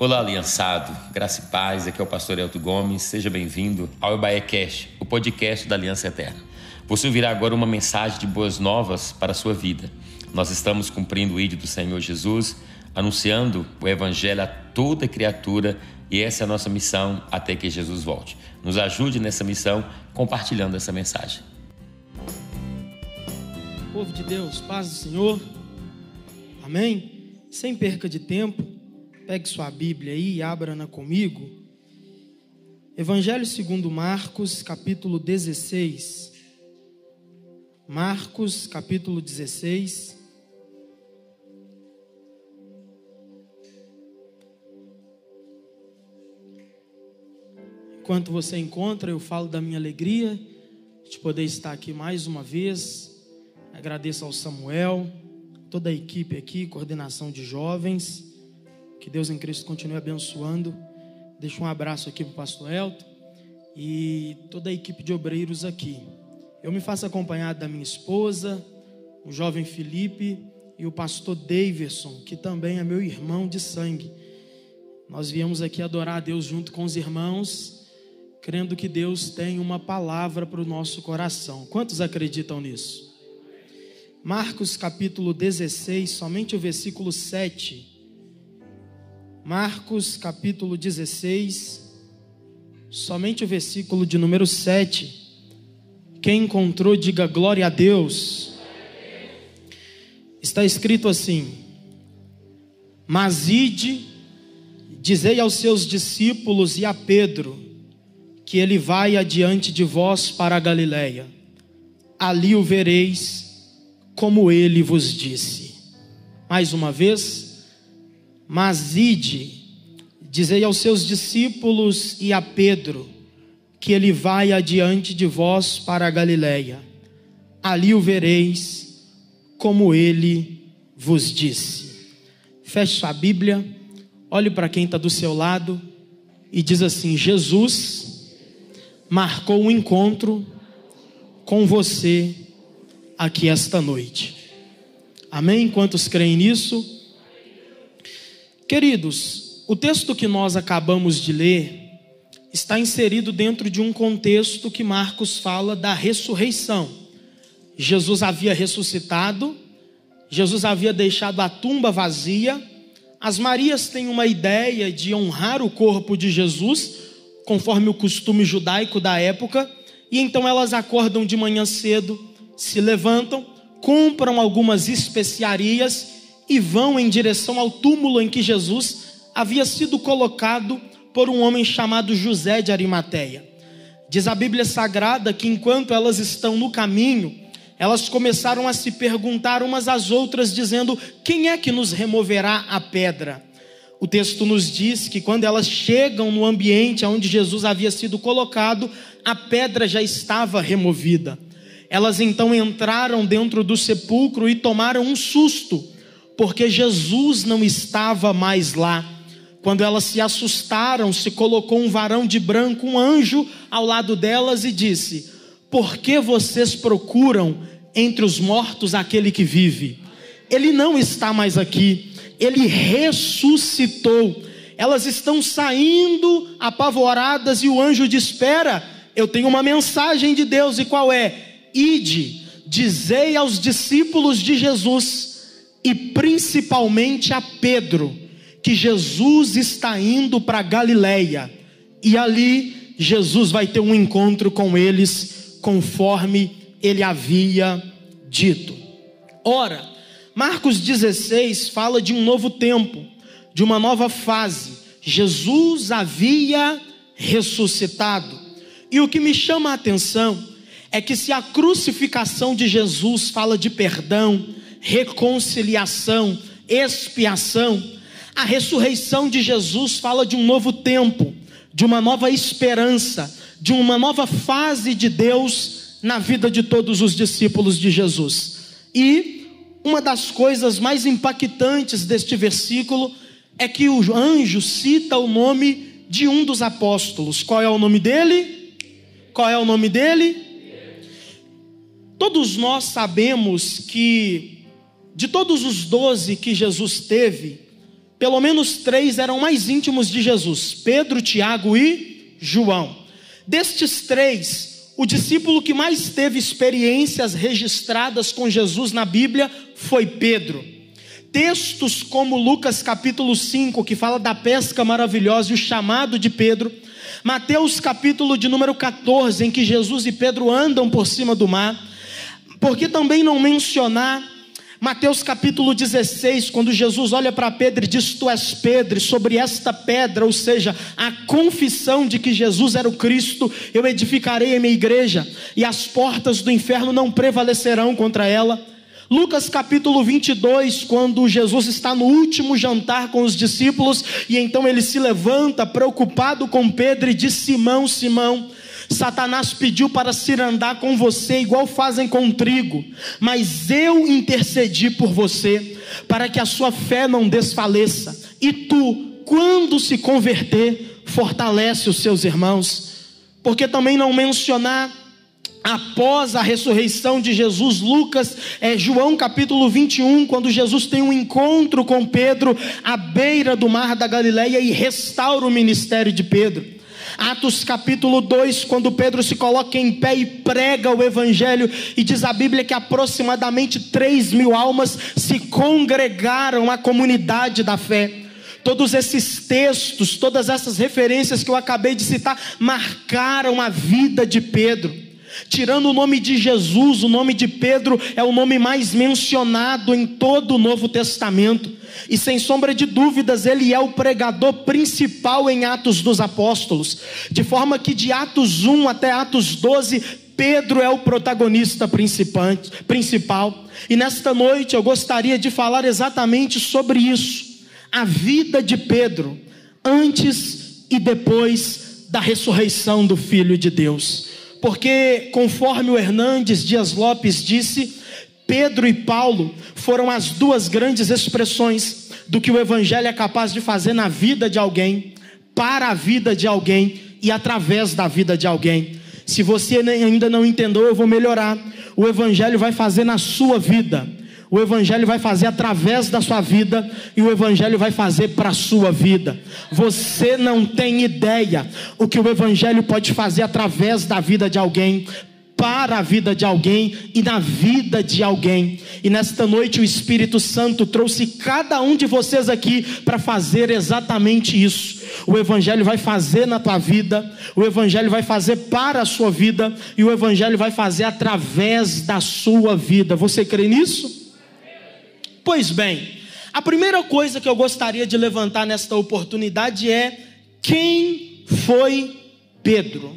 Olá, aliançado. Graça e paz. Aqui é o pastor Elton Gomes. Seja bem-vindo ao Ebaé Cash, o podcast da Aliança Eterna. Você ouvirá agora uma mensagem de boas novas para a sua vida. Nós estamos cumprindo o ídolo do Senhor Jesus, anunciando o evangelho a toda criatura e essa é a nossa missão até que Jesus volte. Nos ajude nessa missão compartilhando essa mensagem. Povo de Deus, paz do Senhor. Amém? Sem perca de tempo, pegue sua Bíblia aí e abra-na comigo. Evangelho segundo Marcos, capítulo 16. Marcos, capítulo 16. Enquanto você encontra, eu falo da minha alegria de poder estar aqui mais uma vez. Agradeço ao Samuel, toda a equipe aqui, coordenação de jovens. Que Deus em Cristo continue abençoando. Deixo um abraço aqui para o pastor Elton e toda a equipe de obreiros aqui. Eu me faço acompanhado da minha esposa, o jovem Felipe e o pastor Davidson, que também é meu irmão de sangue. Nós viemos aqui adorar a Deus junto com os irmãos, crendo que Deus tem uma palavra para o nosso coração. Quantos acreditam nisso? Marcos capítulo 16, somente o versículo 7. Marcos capítulo 16, somente o versículo de número 7. Quem encontrou, diga glória a Deus. Está escrito assim: Mas ide, dizei aos seus discípulos e a Pedro, que ele vai adiante de vós para a Galiléia. Ali o vereis, como ele vos disse. Mais uma vez, mas ide, dizei aos seus discípulos e a Pedro, que ele vai adiante de vós para a Galiléia. Ali o vereis, como ele vos disse. Feche sua Bíblia, olhe para quem está do seu lado e diz assim: Jesus marcou um encontro com você aqui esta noite. Amém? Quantos creem nisso? Queridos, o texto que nós acabamos de ler está inserido dentro de um contexto que Marcos fala da ressurreição. Jesus havia ressuscitado, Jesus havia deixado a tumba vazia. As Marias têm uma ideia de honrar o corpo de Jesus, conforme o costume judaico da época, e então elas acordam de manhã cedo, se levantam, compram algumas especiarias e vão em direção ao túmulo em que Jesus havia sido colocado por um homem chamado José de Arimateia. Diz a Bíblia Sagrada que enquanto elas estão no caminho, elas começaram a se perguntar umas às outras, dizendo: Quem é que nos removerá a pedra? O texto nos diz que quando elas chegam no ambiente onde Jesus havia sido colocado, a pedra já estava removida. Elas então entraram dentro do sepulcro e tomaram um susto, porque Jesus não estava mais lá. Quando elas se assustaram, se colocou um varão de branco, um anjo, ao lado delas e disse: Por que vocês procuram entre os mortos aquele que vive? Ele não está mais aqui, ele ressuscitou. Elas estão saindo apavoradas e o anjo diz: Espera, eu tenho uma mensagem de Deus, e qual é? Ide, dizei aos discípulos de Jesus, e principalmente a Pedro, que Jesus está indo para Galiléia e ali Jesus vai ter um encontro com eles, conforme ele havia dito. Ora, Marcos 16 fala de um novo tempo, de uma nova fase. Jesus havia ressuscitado. E o que me chama a atenção é que se a crucificação de Jesus fala de perdão, reconciliação, expiação, a ressurreição de Jesus fala de um novo tempo, de uma nova esperança, de uma nova fase de Deus na vida de todos os discípulos de Jesus. E uma das coisas mais impactantes deste versículo é que o anjo cita o nome de um dos apóstolos. Qual é o nome dele? Qual é o nome dele? Todos nós sabemos que de todos os doze que Jesus teve, pelo menos três eram mais íntimos de Jesus: Pedro, Tiago e João. Destes três, o discípulo que mais teve experiências registradas com Jesus na Bíblia foi Pedro. Textos como Lucas capítulo 5, que fala da pesca maravilhosa e o chamado de Pedro, Mateus capítulo de número 14, em que Jesus e Pedro andam por cima do mar, por que também não mencionar Mateus capítulo 16, quando Jesus olha para Pedro e diz: Tu és Pedro, sobre esta pedra, ou seja, a confissão de que Jesus era o Cristo, eu edificarei a minha igreja, e as portas do inferno não prevalecerão contra ela. Lucas capítulo 22, quando Jesus está no último jantar com os discípulos, e então ele se levanta, preocupado com Pedro, e diz: Simão, Simão, Satanás pediu para se andar com você, igual fazem com trigo, mas eu intercedi por você, para que a sua fé não desfaleça, e tu, quando se converter, fortalece os seus irmãos, porque também não mencionar após a ressurreição de Jesus, Lucas, é, João capítulo 21, quando Jesus tem um encontro com Pedro à beira do mar da Galileia e restaura o ministério de Pedro. Atos capítulo 2, quando Pedro se coloca em pé e prega o evangelho, e diz a Bíblia que aproximadamente 3 mil almas se congregaram à comunidade da fé. Todos esses textos, todas essas referências que eu acabei de citar, marcaram a vida de Pedro. Tirando o nome de Jesus, o nome de Pedro é o nome mais mencionado em todo o Novo Testamento. E sem sombra de dúvidas, ele é o pregador principal em Atos dos Apóstolos. De forma que de Atos 1 até Atos 12, Pedro é o protagonista principal. E nesta noite eu gostaria de falar exatamente sobre isso. A vida de Pedro, antes e depois da ressurreição do Filho de Deus porque, conforme o Hernandes Dias Lopes disse, Pedro e Paulo foram as duas grandes expressões do que o Evangelho é capaz de fazer na vida de alguém, para a vida de alguém e através da vida de alguém. Se você ainda não entendeu, eu vou melhorar. O Evangelho vai fazer na sua vida o Evangelho vai fazer através da sua vida e o Evangelho vai fazer para a sua vida. Você não tem ideia o que o Evangelho pode fazer através da vida de alguém, para a vida de alguém e na vida de alguém. E nesta noite o Espírito Santo trouxe cada um de vocês aqui para fazer exatamente isso. O Evangelho vai fazer na tua vida, o Evangelho vai fazer para a sua vida e o Evangelho vai fazer através da sua vida. Você crê nisso? Pois bem, a primeira coisa que eu gostaria de levantar nesta oportunidade é quem foi Pedro?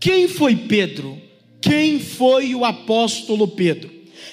Quem foi Pedro? Quem foi o apóstolo Pedro?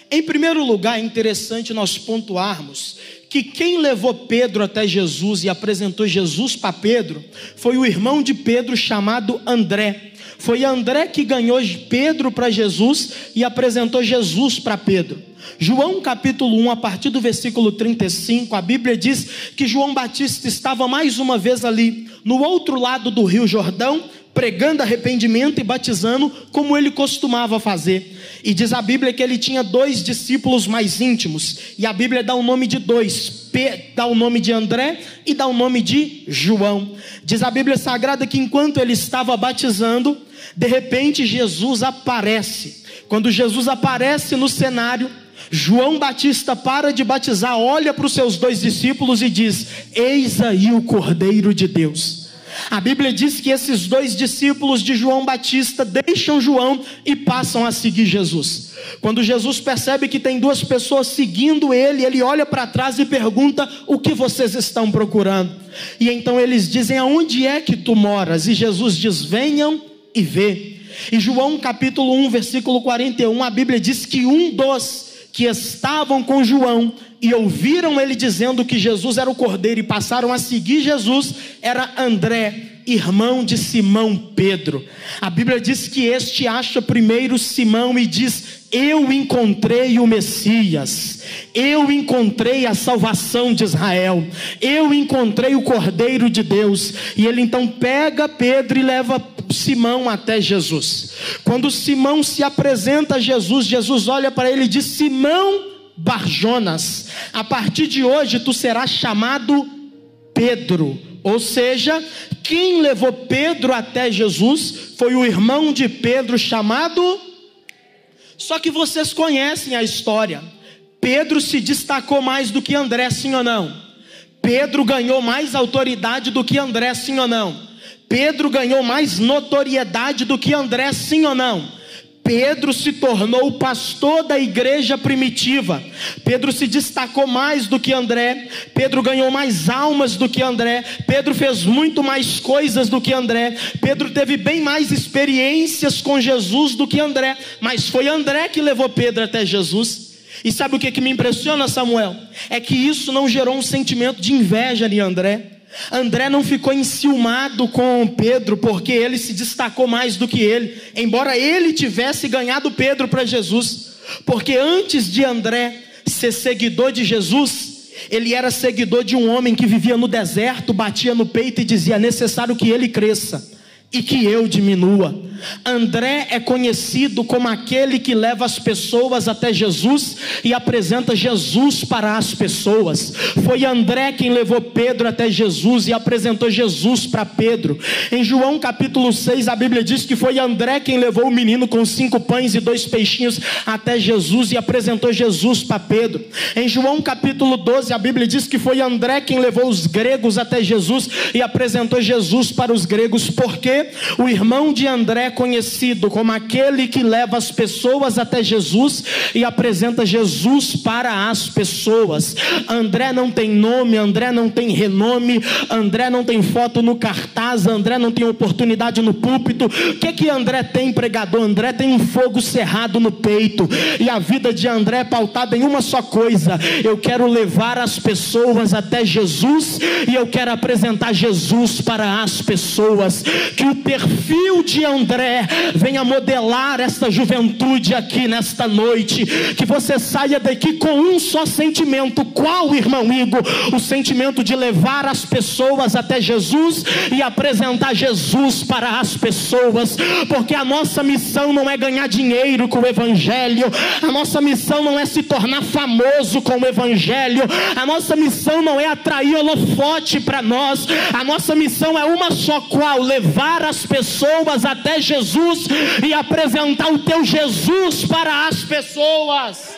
Em primeiro lugar, é interessante nós pontuarmos que quem levou Pedro até Jesus e apresentou Jesus para Pedro foi o irmão de Pedro chamado André. Foi André que ganhou Pedro para Jesus e apresentou Jesus para Pedro. João capítulo 1, a partir do versículo 35, a Bíblia diz que João Batista estava mais uma vez ali, no outro lado do rio Jordão, pregando arrependimento e batizando, como ele costumava fazer. E diz a Bíblia que ele tinha dois discípulos mais íntimos, e a Bíblia dá o nome de dois, dá o nome de André e dá o nome de João. Diz a Bíblia Sagrada que enquanto ele estava batizando, de repente Jesus aparece. Quando Jesus aparece no cenário, João Batista para de batizar, olha para os seus dois discípulos e diz: Eis aí o Cordeiro de Deus. A Bíblia diz que esses dois discípulos de João Batista deixam João e passam a seguir Jesus. Quando Jesus percebe que tem duas pessoas seguindo ele, ele olha para trás e pergunta: O que vocês estão procurando? E então eles dizem: Aonde é que tu moras? E Jesus diz: Venham e vê. E João capítulo 1, versículo 41, a Bíblia diz que um dos que estavam com João e ouviram ele dizendo que Jesus era o cordeiro e passaram a seguir Jesus, era André, irmão de Simão Pedro. A Bíblia diz que este acha primeiro Simão e diz: Eu encontrei o Messias, eu encontrei a salvação de Israel, eu encontrei o Cordeiro de Deus. E ele então pega Pedro e leva Simão até Jesus. Quando Simão se apresenta a Jesus, Jesus olha para ele e diz: Simão Barjonas, a partir de hoje tu serás chamado Pedro. Ou seja, quem levou Pedro até Jesus foi o irmão de Pedro chamado. Só que vocês conhecem a história. Pedro se destacou mais do que André, sim ou não? Pedro ganhou mais autoridade do que André, sim ou não? Pedro ganhou mais notoriedade do que André, sim ou não? Pedro se tornou o pastor da igreja primitiva. Pedro se destacou mais do que André. Pedro ganhou mais almas do que André. Pedro fez muito mais coisas do que André. Pedro teve bem mais experiências com Jesus do que André. Mas foi André que levou Pedro até Jesus. E sabe o que, que me impressiona, Samuel? É que isso não gerou um sentimento de inveja em André. André não ficou enciumado com Pedro, porque ele se destacou mais do que ele, embora ele tivesse ganhado Pedro para Jesus, porque antes de André ser seguidor de Jesus, ele era seguidor de um homem que vivia no deserto, batia no peito e dizia: é necessário que ele cresça e que eu diminua. André é conhecido como aquele que leva as pessoas até Jesus e apresenta Jesus para as pessoas. Foi André quem levou Pedro até Jesus e apresentou Jesus para Pedro. Em João capítulo 6, a Bíblia diz que foi André quem levou o menino com cinco pães e dois peixinhos até Jesus e apresentou Jesus para Pedro. Em João capítulo 12, a Bíblia diz que foi André quem levou os gregos até Jesus e apresentou Jesus para os gregos, o irmão de André conhecido como aquele que leva as pessoas até Jesus e apresenta Jesus para as pessoas. André não tem nome, André não tem renome, André não tem foto no cartaz, André não tem oportunidade no púlpito. O que que André tem, pregador? André tem um fogo cerrado no peito e a vida de André é pautada em uma só coisa: eu quero levar as pessoas até Jesus e eu quero apresentar Jesus para as pessoas. Que o perfil de André venha modelar esta juventude aqui nesta noite. Que você saia daqui com um só sentimento. Qual, irmão Igor? O sentimento de levar as pessoas até Jesus e apresentar Jesus para as pessoas. Porque a nossa missão não é ganhar dinheiro com o Evangelho, a nossa missão não é se tornar famoso com o Evangelho, a nossa missão não é atrair holofote para nós, a nossa missão é uma só qual: levar as pessoas até Jesus e apresentar o teu Jesus para as pessoas.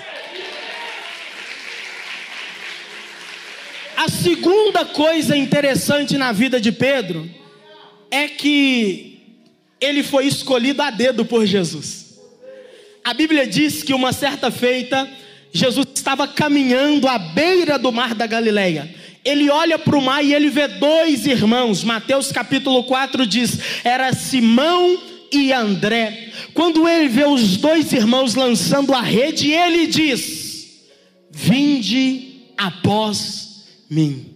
A segunda coisa interessante na vida de Pedro é que ele foi escolhido a dedo por Jesus. A Bíblia diz que uma certa feita, Jesus estava caminhando à beira do mar da Galileia. Ele olha para o mar e ele vê dois irmãos. Mateus capítulo 4 diz: era Simão e André. Quando ele vê os dois irmãos lançando a rede, ele diz: Vinde após mim,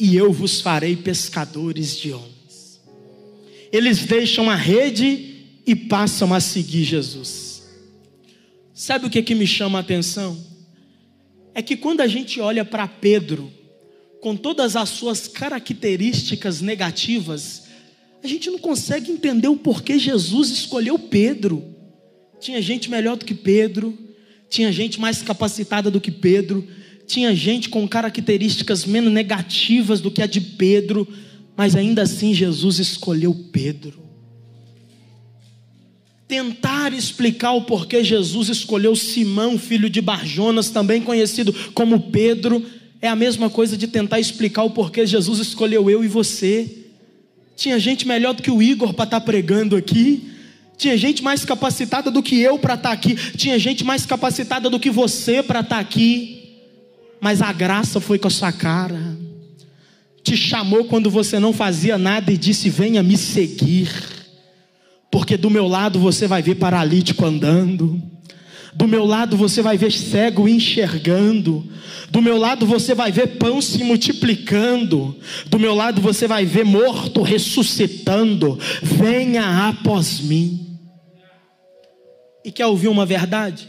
e eu vos farei pescadores de homens. Eles deixam a rede e passam a seguir Jesus. Sabe o que, que me chama a atenção? É que quando a gente olha para Pedro, com todas as suas características negativas, a gente não consegue entender o porquê Jesus escolheu Pedro. Tinha gente melhor do que Pedro, tinha gente mais capacitada do que Pedro, tinha gente com características menos negativas do que a de Pedro, mas ainda assim Jesus escolheu Pedro. Tentar explicar o porquê Jesus escolheu Simão, filho de Barjonas, também conhecido como Pedro, é a mesma coisa de tentar explicar o porquê Jesus escolheu eu e você. Tinha gente melhor do que o Igor para estar tá pregando aqui. Tinha gente mais capacitada do que eu para estar tá aqui. Tinha gente mais capacitada do que você para estar tá aqui. Mas a graça foi com a sua cara. Te chamou quando você não fazia nada e disse: Venha me seguir. Porque do meu lado você vai ver paralítico andando. Do meu lado você vai ver cego enxergando. Do meu lado você vai ver pão se multiplicando. Do meu lado você vai ver morto ressuscitando. Venha após mim. E quer ouvir uma verdade?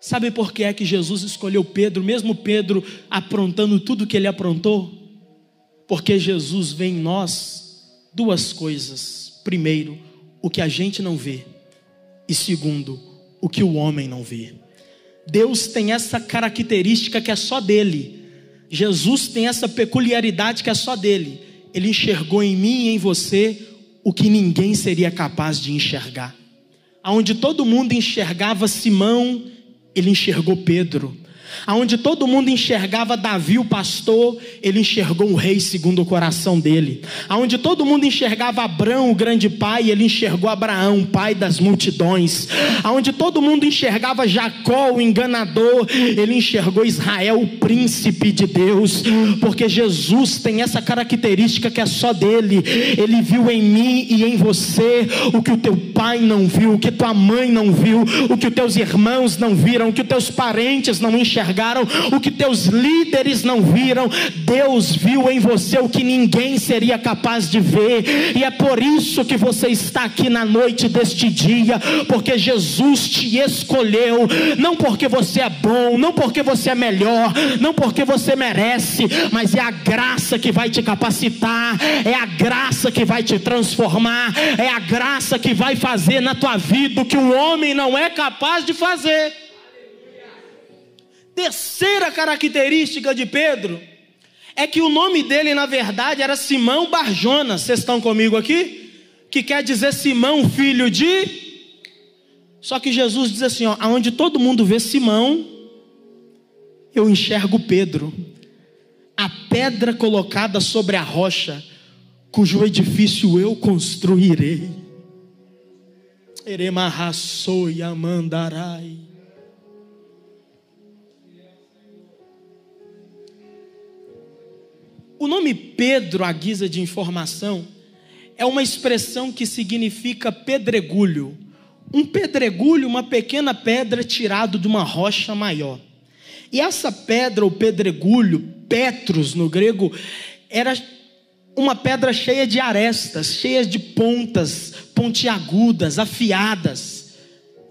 Sabe por que é que Jesus escolheu Pedro, mesmo Pedro aprontando tudo que ele aprontou? Porque Jesus vê em nós duas coisas. Primeiro, o que a gente não vê. E segundo, o que o homem não vê. Deus tem essa característica que é só dele, Jesus tem essa peculiaridade que é só dele. Ele enxergou em mim e em você o que ninguém seria capaz de enxergar. Aonde todo mundo enxergava Simão, ele enxergou Pedro. Aonde todo mundo enxergava Davi, o pastor, ele enxergou um rei segundo o coração dele. Aonde todo mundo enxergava Abraão, o grande pai, ele enxergou Abraão, pai das multidões. Aonde todo mundo enxergava Jacó, o enganador, ele enxergou Israel, o príncipe de Deus. Porque Jesus tem essa característica que é só dele. Ele viu em mim e em você o que o teu pai não viu, o que tua mãe não viu, o que os teus irmãos não viram, o que os teus parentes não enxergaram enxergaram, o que teus líderes não viram, Deus viu em você o que ninguém seria capaz de ver, e é por isso que você está aqui na noite deste dia, porque Jesus te escolheu, não porque você é bom, não porque você é melhor, não porque você merece, mas é a graça que vai te capacitar, é a graça que vai te transformar, é a graça que vai fazer na tua vida o que o homem não é capaz de fazer. Terceira característica de Pedro é que o nome dele, na verdade, era Simão Barjona. Vocês estão comigo aqui? Que quer dizer Simão, filho de. Só que Jesus diz assim: ó, aonde todo mundo vê Simão, eu enxergo Pedro, a pedra colocada sobre a rocha, cujo edifício eu construirei. Eremarraçou e amandarai. O nome Pedro, à guisa de informação, é uma expressão que significa pedregulho. Um pedregulho, uma pequena pedra tirado de uma rocha maior. E essa pedra, o pedregulho, Petros no grego, era uma pedra cheia de arestas, cheia de pontas, pontiagudas, afiadas.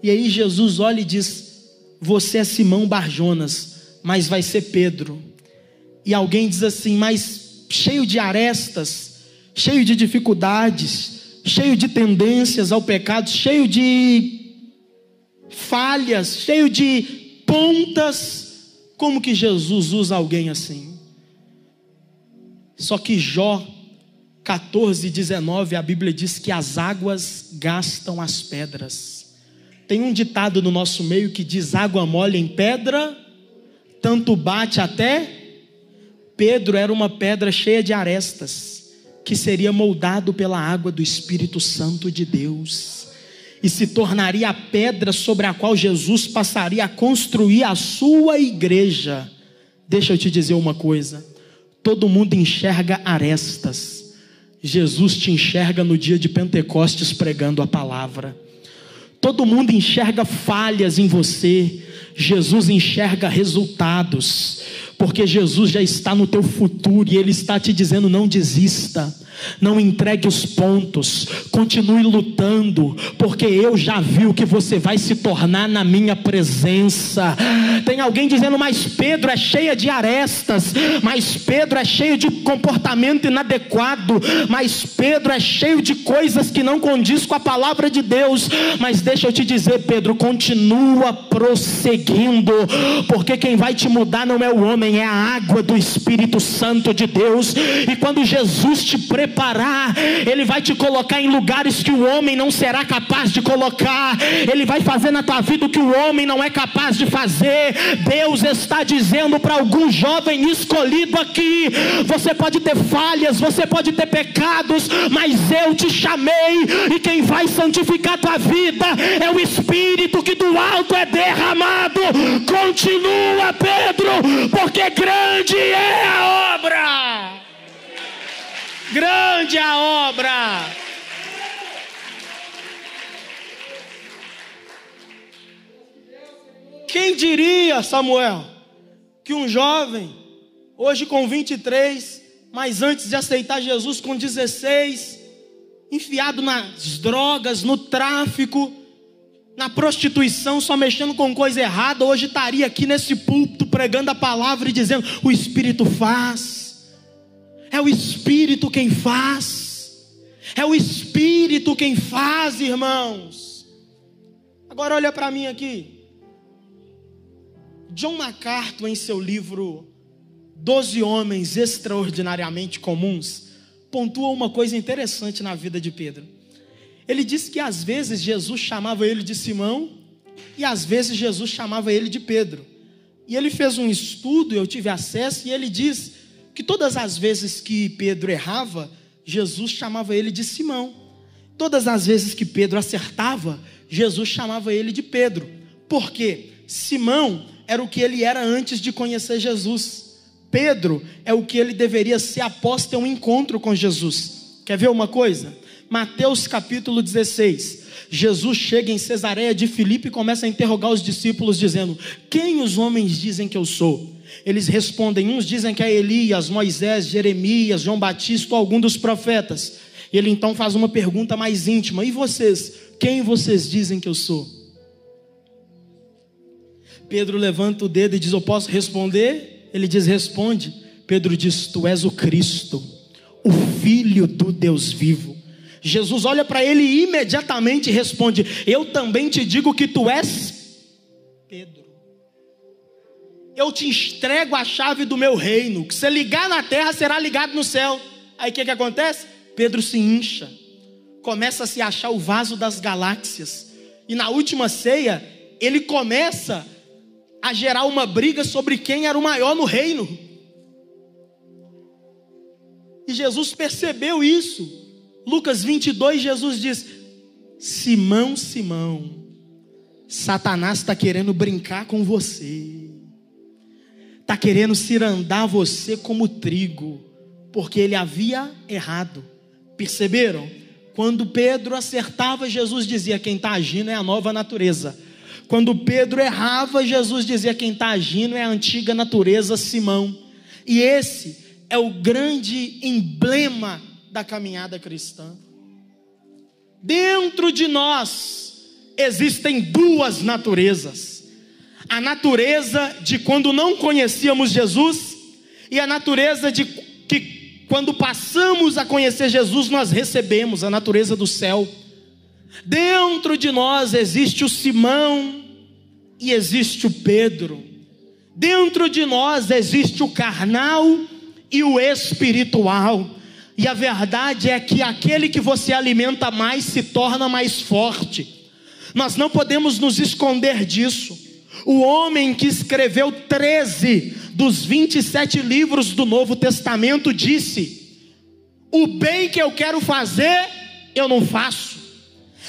E aí Jesus olha e diz: Você é Simão Barjonas, mas vai ser Pedro. E alguém diz assim: Mas cheio de arestas, cheio de dificuldades, cheio de tendências ao pecado, cheio de falhas, cheio de pontas. Como que Jesus usa alguém assim? Só que Jó 14, 19, a Bíblia diz que as águas gastam as pedras. Tem um ditado no nosso meio que diz: água mole em pedra, tanto bate até Pedro era uma pedra cheia de arestas, que seria moldado pela água do Espírito Santo de Deus, e se tornaria a pedra sobre a qual Jesus passaria a construir a sua igreja. Deixa eu te dizer uma coisa: todo mundo enxerga arestas, Jesus te enxerga no dia de Pentecostes pregando a palavra. Todo mundo enxerga falhas em você, Jesus enxerga resultados porque Jesus já está no teu futuro e Ele está te dizendo: não desista. Não entregue os pontos, continue lutando, porque eu já vi o que você vai se tornar na minha presença. Tem alguém dizendo, mas Pedro é cheia de arestas, mas Pedro é cheio de comportamento inadequado, mas Pedro é cheio de coisas que não condiz com a palavra de Deus. Mas deixa eu te dizer, Pedro, continua prosseguindo, porque quem vai te mudar não é o homem, é a água do Espírito Santo de Deus. E quando Jesus te prepara, preparar, Ele vai te colocar em lugares que o homem não será capaz de colocar, Ele vai fazer na tua vida o que o homem não é capaz de fazer. Deus está dizendo para algum jovem escolhido aqui: você pode ter falhas, você pode ter pecados, mas eu te chamei, e quem vai santificar tua vida é o Espírito que do alto é derramado. Continua, Pedro, porque grande é a obra. Grande a obra. Quem diria, Samuel, que um jovem, hoje com 23, mas antes de aceitar Jesus com 16, enfiado nas drogas, no tráfico, na prostituição, só mexendo com coisa errada, hoje estaria aqui nesse púlpito pregando a palavra e dizendo: o Espírito faz. É o Espírito quem faz. É o Espírito quem faz, irmãos. Agora olha para mim aqui. John MacArthur, em seu livro doze homens extraordinariamente comuns, pontua uma coisa interessante na vida de Pedro. Ele diz que às vezes Jesus chamava ele de Simão e às vezes Jesus chamava ele de Pedro. E ele fez um estudo, eu tive acesso, e ele diz que todas as vezes que Pedro errava, Jesus chamava ele de Simão. Todas as vezes que Pedro acertava, Jesus chamava ele de Pedro. Por quê? Simão era o que ele era antes de conhecer Jesus. Pedro é o que ele deveria ser após ter um encontro com Jesus. Quer ver uma coisa? Mateus capítulo 16. Jesus chega em Cesareia de Filipe e começa a interrogar os discípulos, dizendo: Quem os homens dizem que eu sou? Eles respondem: uns dizem que é Elias, Moisés, Jeremias, João Batista ou algum dos profetas. Ele então faz uma pergunta mais íntima: E vocês? Quem vocês dizem que eu sou? Pedro levanta o dedo e diz: Eu posso responder? Ele diz: Responde. Pedro diz: Tu és o Cristo, o Filho do Deus vivo. Jesus olha para ele e imediatamente responde: Eu também te digo que tu és Pedro. Eu te entrego a chave do meu reino. Que você ligar na terra será ligado no céu. Aí o que, que acontece? Pedro se incha, começa a se achar o vaso das galáxias. E na última ceia, ele começa a gerar uma briga sobre quem era o maior no reino. E Jesus percebeu isso. Lucas 22, Jesus diz: Simão, Simão, Satanás está querendo brincar com você, está querendo cirandar você como trigo, porque ele havia errado. Perceberam? Quando Pedro acertava, Jesus dizia: Quem está agindo é a nova natureza. Quando Pedro errava, Jesus dizia: Quem está agindo é a antiga natureza, Simão. E esse é o grande emblema da caminhada cristã. Dentro de nós existem duas naturezas: a natureza de quando não conhecíamos Jesus, e a natureza de que quando passamos a conhecer Jesus, nós recebemos a natureza do céu. Dentro de nós existe o Simão e existe o Pedro. Dentro de nós existe o carnal e o espiritual. E a verdade é que aquele que você alimenta mais se torna mais forte. Nós não podemos nos esconder disso. O homem que escreveu 13 dos 27 livros do Novo Testamento disse: O bem que eu quero fazer, eu não faço.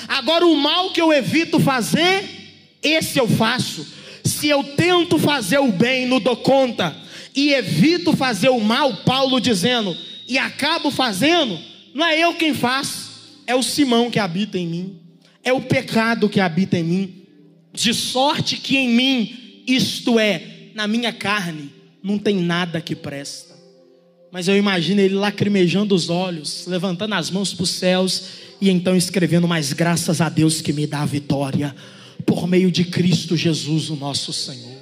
Agora, o mal que eu evito fazer, esse eu faço. Se eu tento fazer o bem, não dou conta, e evito fazer o mal, Paulo dizendo, e acabo fazendo, não é eu quem faço, é o Simão que habita em mim, é o pecado que habita em mim, de sorte que em mim, isto é, na minha carne, não tem nada que presta. Mas eu imagino ele lacrimejando os olhos, levantando as mãos para os céus e então escrevendo: Mas graças a Deus que me dá a vitória, por meio de Cristo Jesus, o nosso Senhor.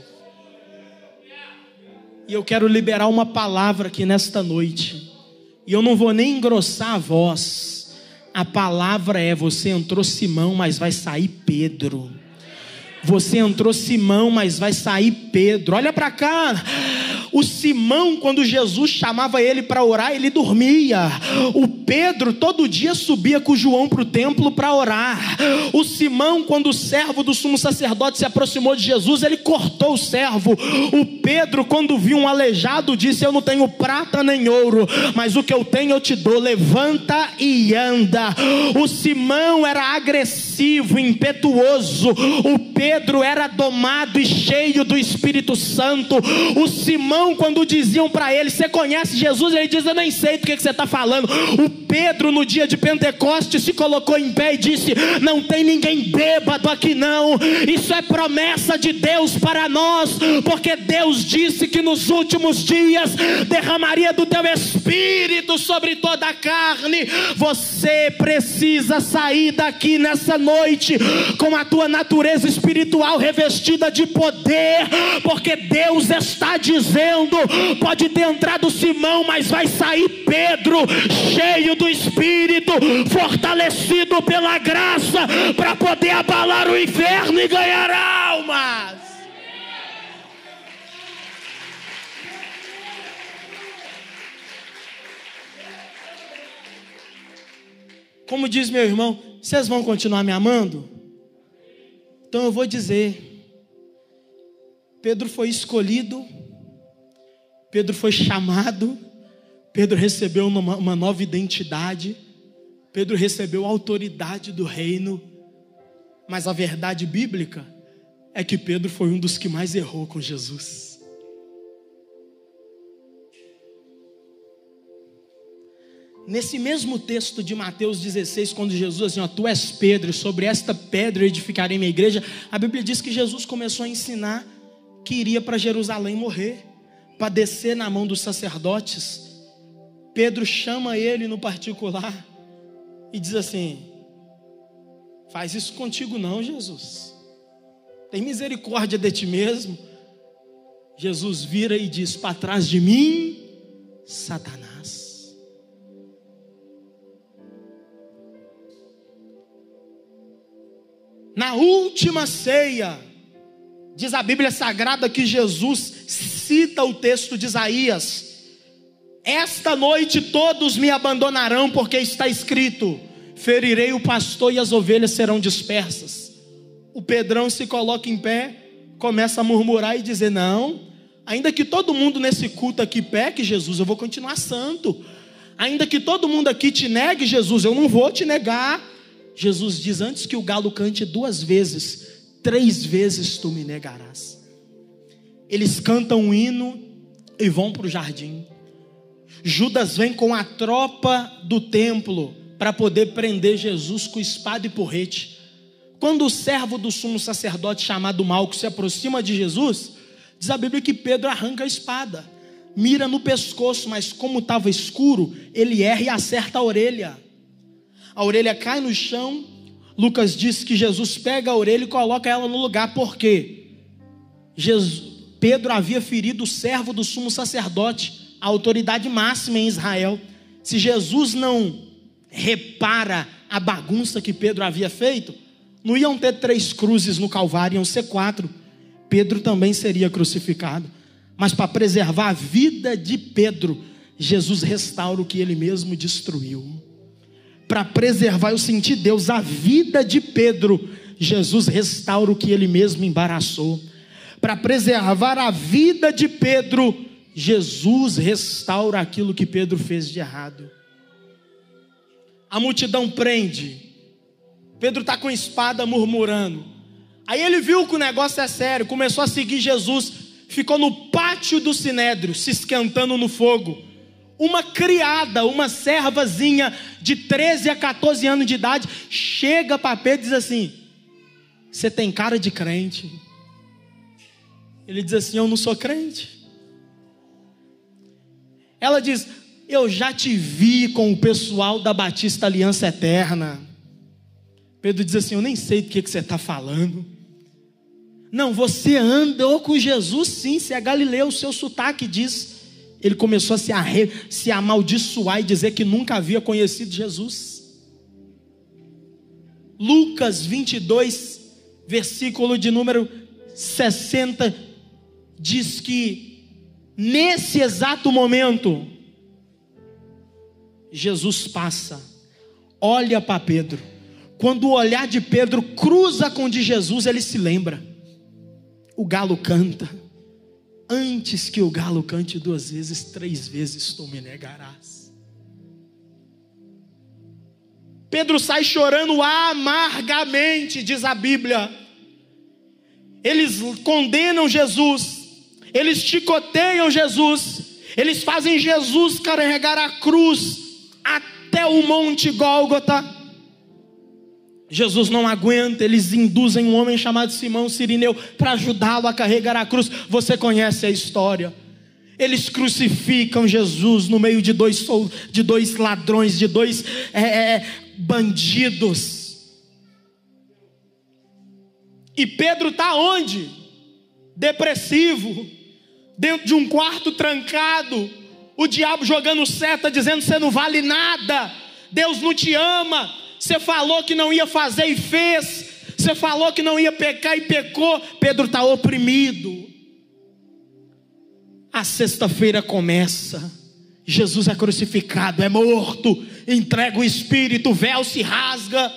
E eu quero liberar uma palavra aqui nesta noite e eu não vou nem engrossar a voz. A palavra é: você entrou Simão, mas vai sair Pedro. Você entrou Simão, mas vai sair Pedro. Olha para cá. O Simão, quando Jesus chamava ele para orar, ele dormia. O Pedro todo dia subia com o João para o templo para orar. O Simão, quando o servo do sumo sacerdote se aproximou de Jesus, ele cortou o servo. O Pedro, quando viu um aleijado, disse: Eu não tenho prata nem ouro, mas o que eu tenho eu te dou. Levanta e anda. O Simão era agressivo, impetuoso. O Pedro era domado e cheio do Espírito Santo. O Simão quando diziam para ele: Você conhece Jesus? Ele diz: Eu nem sei do que, que você está falando. O Pedro, no dia de Pentecostes, se colocou em pé e disse: Não tem ninguém bêbado aqui, não. Isso é promessa de Deus para nós, porque Deus disse que nos últimos dias derramaria do teu espírito sobre toda a carne. Você precisa sair daqui nessa noite com a tua natureza espiritual revestida de poder, porque Deus está dizendo Pode ter entrado Simão, mas vai sair Pedro, cheio do Espírito, fortalecido pela graça, para poder abalar o inferno e ganhar almas. Como diz meu irmão, vocês vão continuar me amando? Então eu vou dizer: Pedro foi escolhido, Pedro foi chamado, Pedro recebeu uma, uma nova identidade, Pedro recebeu a autoridade do reino, mas a verdade bíblica é que Pedro foi um dos que mais errou com Jesus. Nesse mesmo texto de Mateus 16, quando Jesus assim, ó, tu és Pedro, sobre esta pedra eu edificarei minha igreja, a Bíblia diz que Jesus começou a ensinar que iria para Jerusalém morrer, padecer na mão dos sacerdotes. Pedro chama ele no particular e diz assim: Faz isso contigo não, Jesus. Tem misericórdia de ti mesmo. Jesus vira e diz: Para trás de mim, Satanás. Na última ceia, diz a Bíblia Sagrada que Jesus cita o texto de Isaías: Esta noite todos me abandonarão, porque está escrito: Ferirei o pastor e as ovelhas serão dispersas. O Pedrão se coloca em pé, começa a murmurar e dizer: Não, ainda que todo mundo nesse culto aqui peque, Jesus, eu vou continuar santo. Ainda que todo mundo aqui te negue, Jesus, eu não vou te negar. Jesus diz: Antes que o galo cante duas vezes, três vezes tu me negarás. Eles cantam um hino e vão para o jardim. Judas vem com a tropa do templo para poder prender Jesus com espada e porrete. Quando o servo do sumo sacerdote chamado Malco se aproxima de Jesus, diz a Bíblia que Pedro arranca a espada, mira no pescoço, mas como estava escuro, ele erra e acerta a orelha a orelha cai no chão. Lucas diz que Jesus pega a orelha e coloca ela no lugar, por quê? Jesus, Pedro havia ferido o servo do sumo sacerdote, a autoridade máxima em Israel. Se Jesus não repara a bagunça que Pedro havia feito, não iam ter três cruzes no Calvário, iam ser quatro. Pedro também seria crucificado. Mas para preservar a vida de Pedro, Jesus restaura o que ele mesmo destruiu para preservar, eu senti Deus, a vida de Pedro, Jesus restaura o que ele mesmo embaraçou. Para preservar a vida de Pedro, Jesus restaura aquilo que Pedro fez de errado. A multidão prende. Pedro está com espada murmurando. Aí ele viu que o negócio é sério, começou a seguir Jesus, ficou no pátio do sinédrio, se esquentando no fogo uma criada, uma servazinha de 13 a 14 anos de idade, chega para Pedro e diz assim: Você tem cara de crente. Ele diz assim: Eu não sou crente. Ela diz: Eu já te vi com o pessoal da Batista Aliança Eterna. Pedro diz assim: Eu nem sei do que, que você está falando. Não, você andou com Jesus sim, se é Galileu, o seu sotaque diz ele começou a se, arre, se amaldiçoar e dizer que nunca havia conhecido Jesus. Lucas 22, versículo de número 60, diz que nesse exato momento, Jesus passa, olha para Pedro. Quando o olhar de Pedro cruza com o de Jesus, ele se lembra. O galo canta Antes que o galo cante duas vezes, três vezes tu me negarás. Pedro sai chorando amargamente, diz a Bíblia. Eles condenam Jesus, eles chicoteiam Jesus, eles fazem Jesus carregar a cruz até o Monte Gólgota. Jesus não aguenta, eles induzem um homem chamado Simão Sirineu para ajudá-lo a carregar a cruz. Você conhece a história. Eles crucificam Jesus no meio de dois, de dois ladrões, de dois é, é, bandidos. E Pedro está onde? Depressivo, dentro de um quarto trancado, o diabo jogando seta, dizendo: Você não vale nada, Deus não te ama, você falou que não ia fazer e fez. Você falou que não ia pecar e pecou. Pedro está oprimido. A sexta-feira começa. Jesus é crucificado, é morto, entrega o espírito, o véu se rasga.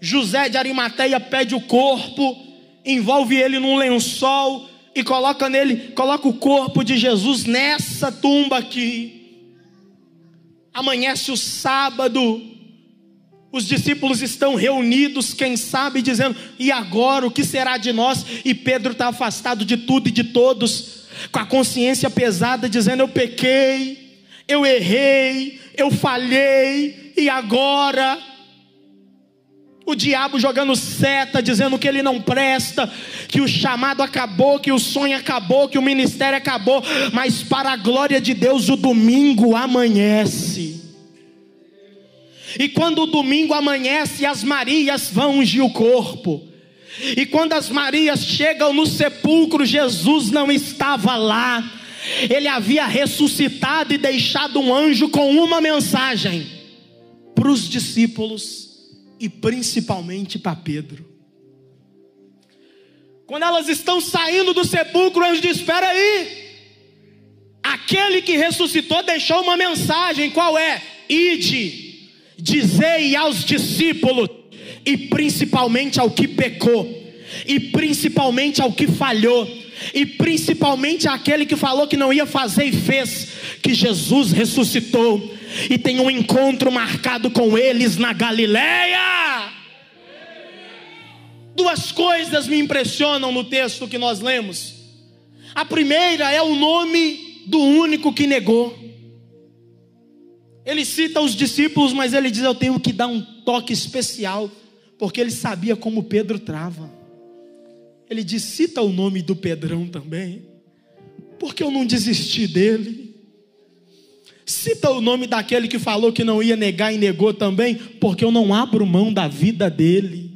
José de Arimateia pede o corpo, envolve ele num lençol e coloca nele, coloca o corpo de Jesus nessa tumba aqui. Amanhece o sábado, os discípulos estão reunidos, quem sabe, dizendo: e agora o que será de nós? E Pedro está afastado de tudo e de todos, com a consciência pesada, dizendo: eu pequei, eu errei, eu falhei, e agora? O diabo jogando seta, dizendo que ele não presta, que o chamado acabou, que o sonho acabou, que o ministério acabou, mas para a glória de Deus, o domingo amanhece. E quando o domingo amanhece, as Marias vão ungir o corpo. E quando as Marias chegam no sepulcro, Jesus não estava lá. Ele havia ressuscitado e deixado um anjo com uma mensagem para os discípulos e principalmente para Pedro. Quando elas estão saindo do sepulcro, o anjo diz: Espera aí. Aquele que ressuscitou deixou uma mensagem: qual é? Ide, dizei aos discípulos, e principalmente ao que pecou, e principalmente ao que falhou, e principalmente àquele que falou que não ia fazer e fez, que Jesus ressuscitou e tem um encontro marcado com eles na Galileia. Duas coisas me impressionam no texto que nós lemos. A primeira é o nome do único que negou. Ele cita os discípulos, mas ele diz: Eu tenho que dar um toque especial, porque ele sabia como Pedro trava. Ele diz: Cita o nome do Pedrão também, porque eu não desisti dele. Cita o nome daquele que falou que não ia negar e negou também, porque eu não abro mão da vida dele.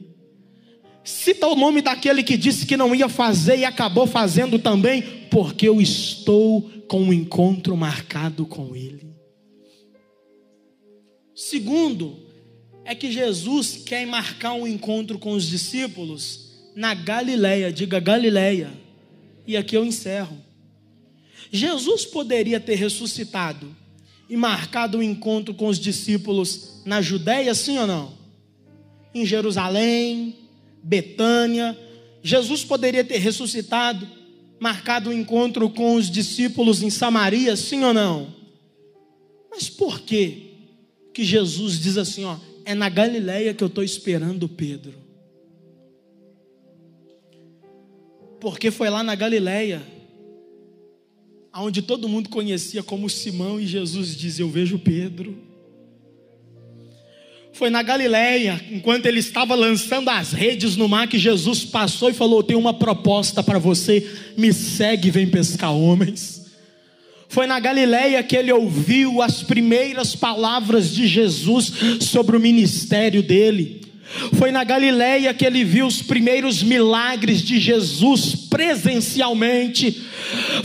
Cita o nome daquele que disse que não ia fazer e acabou fazendo também, porque eu estou com um encontro marcado com ele. Segundo, é que Jesus quer marcar um encontro com os discípulos na Galileia, diga Galileia. E aqui eu encerro. Jesus poderia ter ressuscitado e marcado o um encontro com os discípulos na Judéia, sim ou não? Em Jerusalém, Betânia. Jesus poderia ter ressuscitado, marcado o um encontro com os discípulos em Samaria, sim ou não? Mas por que que Jesus diz assim, ó, é na Galileia que eu estou esperando Pedro? Porque foi lá na Galileia onde todo mundo conhecia como Simão, e Jesus diz: Eu vejo Pedro. Foi na Galileia, enquanto ele estava lançando as redes no mar, que Jesus passou e falou: Tenho uma proposta para você, me segue, vem pescar homens. Foi na Galileia que ele ouviu as primeiras palavras de Jesus sobre o ministério dele. Foi na Galileia que ele viu os primeiros milagres de Jesus presencialmente.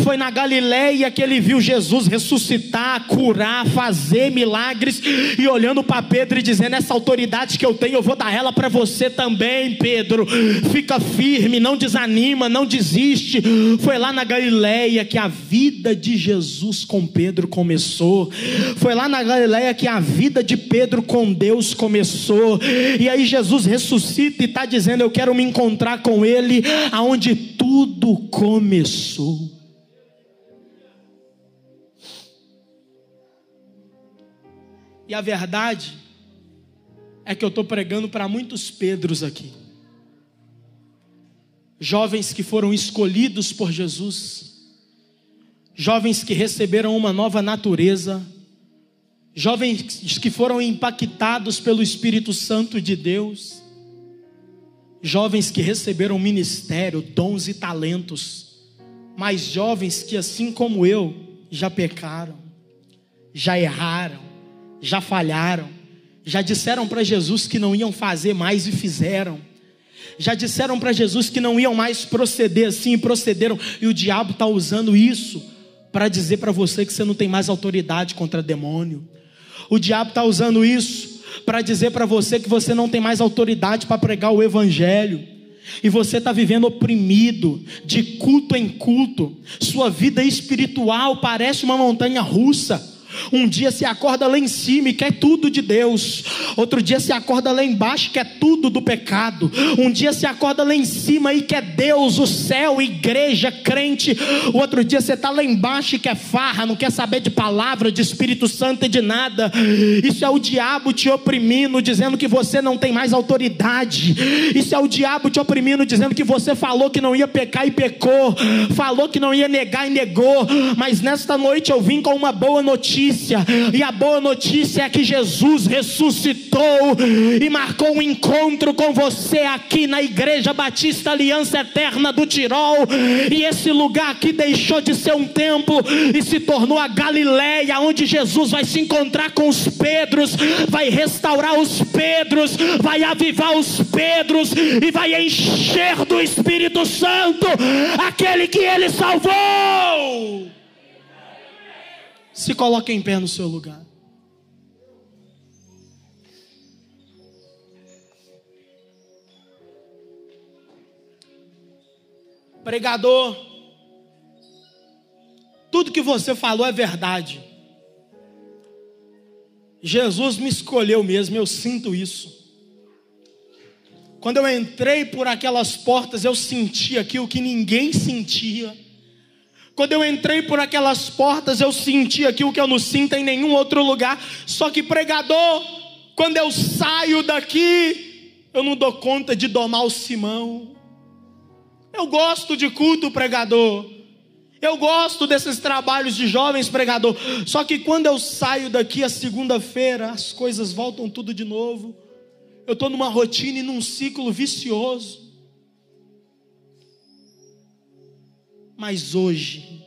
Foi na Galileia que ele viu Jesus ressuscitar, curar, fazer milagres e olhando para Pedro e dizendo: "Essa autoridade que eu tenho, eu vou dar ela para você também, Pedro. Fica firme, não desanima, não desiste". Foi lá na Galileia que a vida de Jesus com Pedro começou. Foi lá na Galileia que a vida de Pedro com Deus começou. E aí Jesus ressuscita e está dizendo: Eu quero me encontrar com Ele, aonde tudo começou. E a verdade é que eu estou pregando para muitos Pedros aqui. Jovens que foram escolhidos por Jesus, jovens que receberam uma nova natureza, jovens que foram impactados pelo Espírito Santo de Deus, jovens que receberam ministério, dons e talentos, mas jovens que, assim como eu, já pecaram, já erraram, já falharam, já disseram para Jesus que não iam fazer mais e fizeram. Já disseram para Jesus que não iam mais proceder assim e procederam, e o diabo está usando isso para dizer para você que você não tem mais autoridade contra demônio, o diabo está usando isso para dizer para você que você não tem mais autoridade para pregar o Evangelho. e você está vivendo oprimido, de culto em culto, sua vida espiritual parece uma montanha russa. Um dia se acorda lá em cima e quer tudo de Deus. Outro dia se acorda lá embaixo e quer tudo do pecado. Um dia se acorda lá em cima e quer Deus, o céu, igreja, crente. O outro dia você está lá embaixo e quer farra, não quer saber de palavra, de Espírito Santo e de nada. Isso é o diabo te oprimindo, dizendo que você não tem mais autoridade. Isso é o diabo te oprimindo, dizendo que você falou que não ia pecar e pecou. Falou que não ia negar e negou. Mas nesta noite eu vim com uma boa notícia notícia, e a boa notícia é que Jesus ressuscitou e marcou um encontro com você aqui na Igreja Batista Aliança Eterna do Tirol. E esse lugar aqui deixou de ser um templo e se tornou a Galileia, onde Jesus vai se encontrar com os Pedros, vai restaurar os Pedros, vai avivar os Pedros e vai encher do Espírito Santo aquele que ele salvou. Se coloque em pé no seu lugar. Pregador, tudo que você falou é verdade. Jesus me escolheu mesmo, eu sinto isso. Quando eu entrei por aquelas portas, eu senti aquilo que ninguém sentia. Quando eu entrei por aquelas portas, eu senti aquilo que eu não sinto em nenhum outro lugar. Só que pregador, quando eu saio daqui, eu não dou conta de domar o Simão. Eu gosto de culto pregador. Eu gosto desses trabalhos de jovens pregador. Só que quando eu saio daqui a segunda-feira, as coisas voltam tudo de novo. Eu estou numa rotina e num ciclo vicioso. Mas hoje,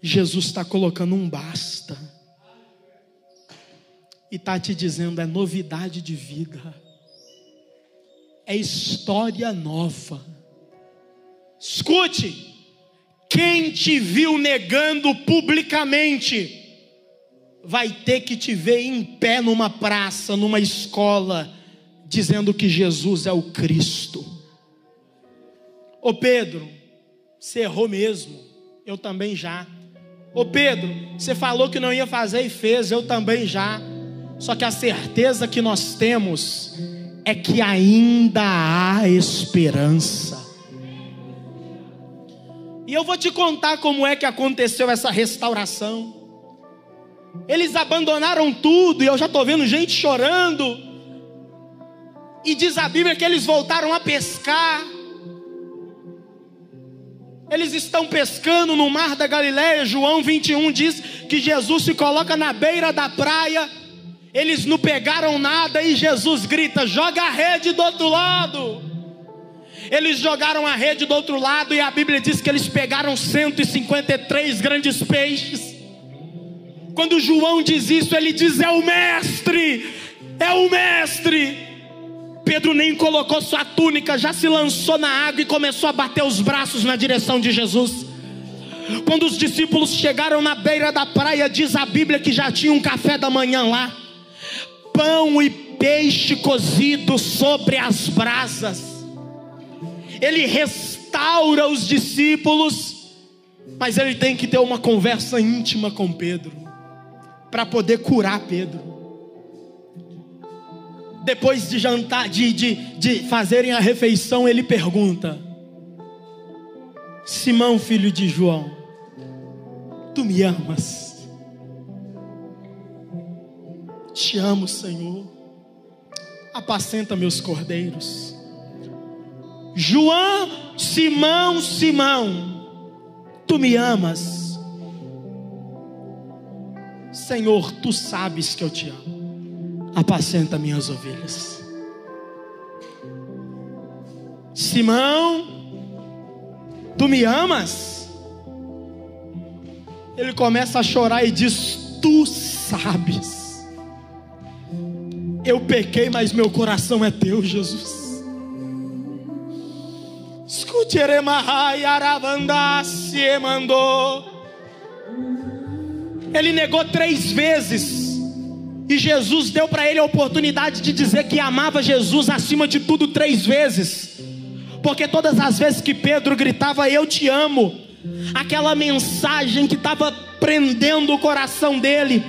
Jesus está colocando um basta, e está te dizendo: é novidade de vida, é história nova. Escute, quem te viu negando publicamente, vai ter que te ver em pé numa praça, numa escola, dizendo que Jesus é o Cristo. Ô Pedro, você errou mesmo. Eu também já. Ô Pedro, você falou que não ia fazer e fez, eu também já. Só que a certeza que nós temos é que ainda há esperança. E eu vou te contar como é que aconteceu essa restauração. Eles abandonaram tudo, e eu já estou vendo gente chorando. E diz a Bíblia que eles voltaram a pescar. Eles estão pescando no mar da Galileia. João 21 diz que Jesus se coloca na beira da praia. Eles não pegaram nada e Jesus grita: joga a rede do outro lado. Eles jogaram a rede do outro lado e a Bíblia diz que eles pegaram 153 grandes peixes. Quando João diz isso, ele diz: é o mestre, é o mestre. Pedro nem colocou sua túnica, já se lançou na água e começou a bater os braços na direção de Jesus. Quando os discípulos chegaram na beira da praia, diz a Bíblia que já tinha um café da manhã lá, pão e peixe cozido sobre as brasas. Ele restaura os discípulos, mas ele tem que ter uma conversa íntima com Pedro, para poder curar Pedro depois de jantar, de, de, de fazerem a refeição, ele pergunta: Simão, filho de João, tu me amas? Te amo, Senhor. Apacenta meus cordeiros. João, Simão, Simão, tu me amas? Senhor, tu sabes que eu te amo apacenta minhas ovelhas. Simão, tu me amas? Ele começa a chorar e diz: Tu sabes. Eu pequei, mas meu coração é teu, Jesus. Escute, Eremahai mandou. Ele negou três vezes E Jesus deu para ele a oportunidade de dizer que amava Jesus acima de tudo três vezes. Porque todas as vezes que Pedro gritava, Eu te amo, aquela mensagem que estava prendendo o coração dele,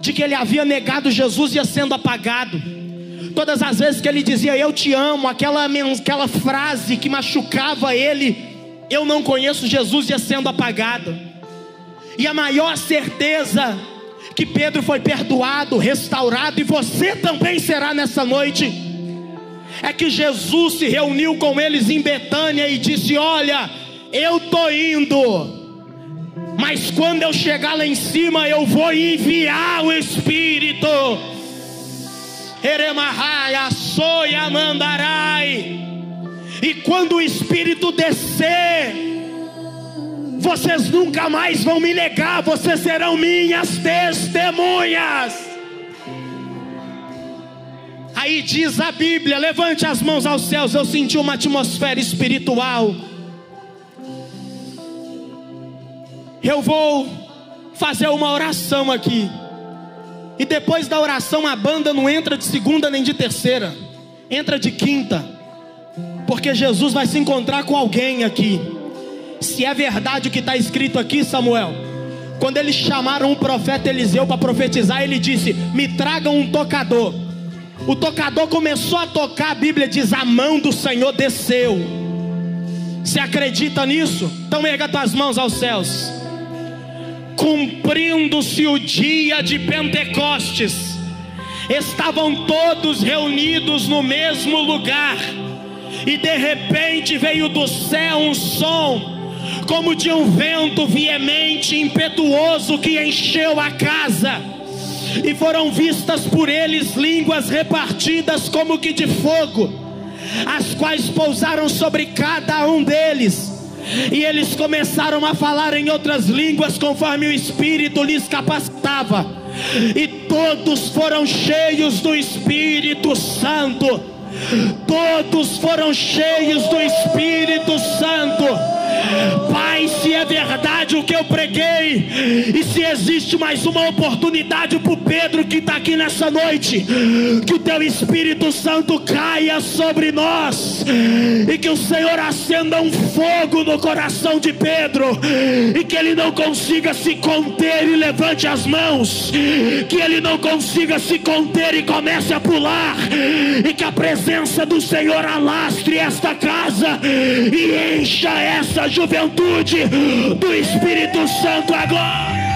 de que ele havia negado Jesus ia sendo apagado. Todas as vezes que ele dizia eu te amo, aquela, aquela frase que machucava ele, eu não conheço Jesus ia sendo apagada. E a maior certeza que Pedro foi perdoado, restaurado, e você também será nessa noite, é que Jesus se reuniu com eles em Betânia e disse: Olha, eu estou indo mas quando eu chegar lá em cima, eu vou enviar o Espírito. E quando o Espírito descer, vocês nunca mais vão me negar, vocês serão minhas testemunhas. Aí diz a Bíblia: levante as mãos aos céus. Eu senti uma atmosfera espiritual. Eu vou fazer uma oração aqui. E depois da oração a banda não entra de segunda nem de terceira, entra de quinta. Porque Jesus vai se encontrar com alguém aqui. Se é verdade o que está escrito aqui, Samuel, quando eles chamaram o profeta Eliseu para profetizar, ele disse: Me tragam um tocador. O tocador começou a tocar, a Bíblia diz: A mão do Senhor desceu. Você acredita nisso? Então erga tuas mãos aos céus cumprindo-se o dia de Pentecostes, estavam todos reunidos no mesmo lugar, e de repente veio do céu um som, como de um vento veemente, impetuoso, que encheu a casa, e foram vistas por eles línguas repartidas como que de fogo, as quais pousaram sobre cada um deles. E eles começaram a falar em outras línguas conforme o Espírito lhes capacitava, e todos foram cheios do Espírito Santo. Todos foram cheios do Espírito Santo Pai, se é verdade o que eu preguei, e se existe mais uma oportunidade para o Pedro que está aqui nessa noite, que o teu Espírito Santo caia sobre nós, e que o Senhor acenda um fogo no coração de Pedro, e que ele não consiga se conter e levante as mãos, que ele não consiga se conter e comece a pular, e que a presença do Senhor alastre esta casa e encha essa juventude do Espírito Santo agora.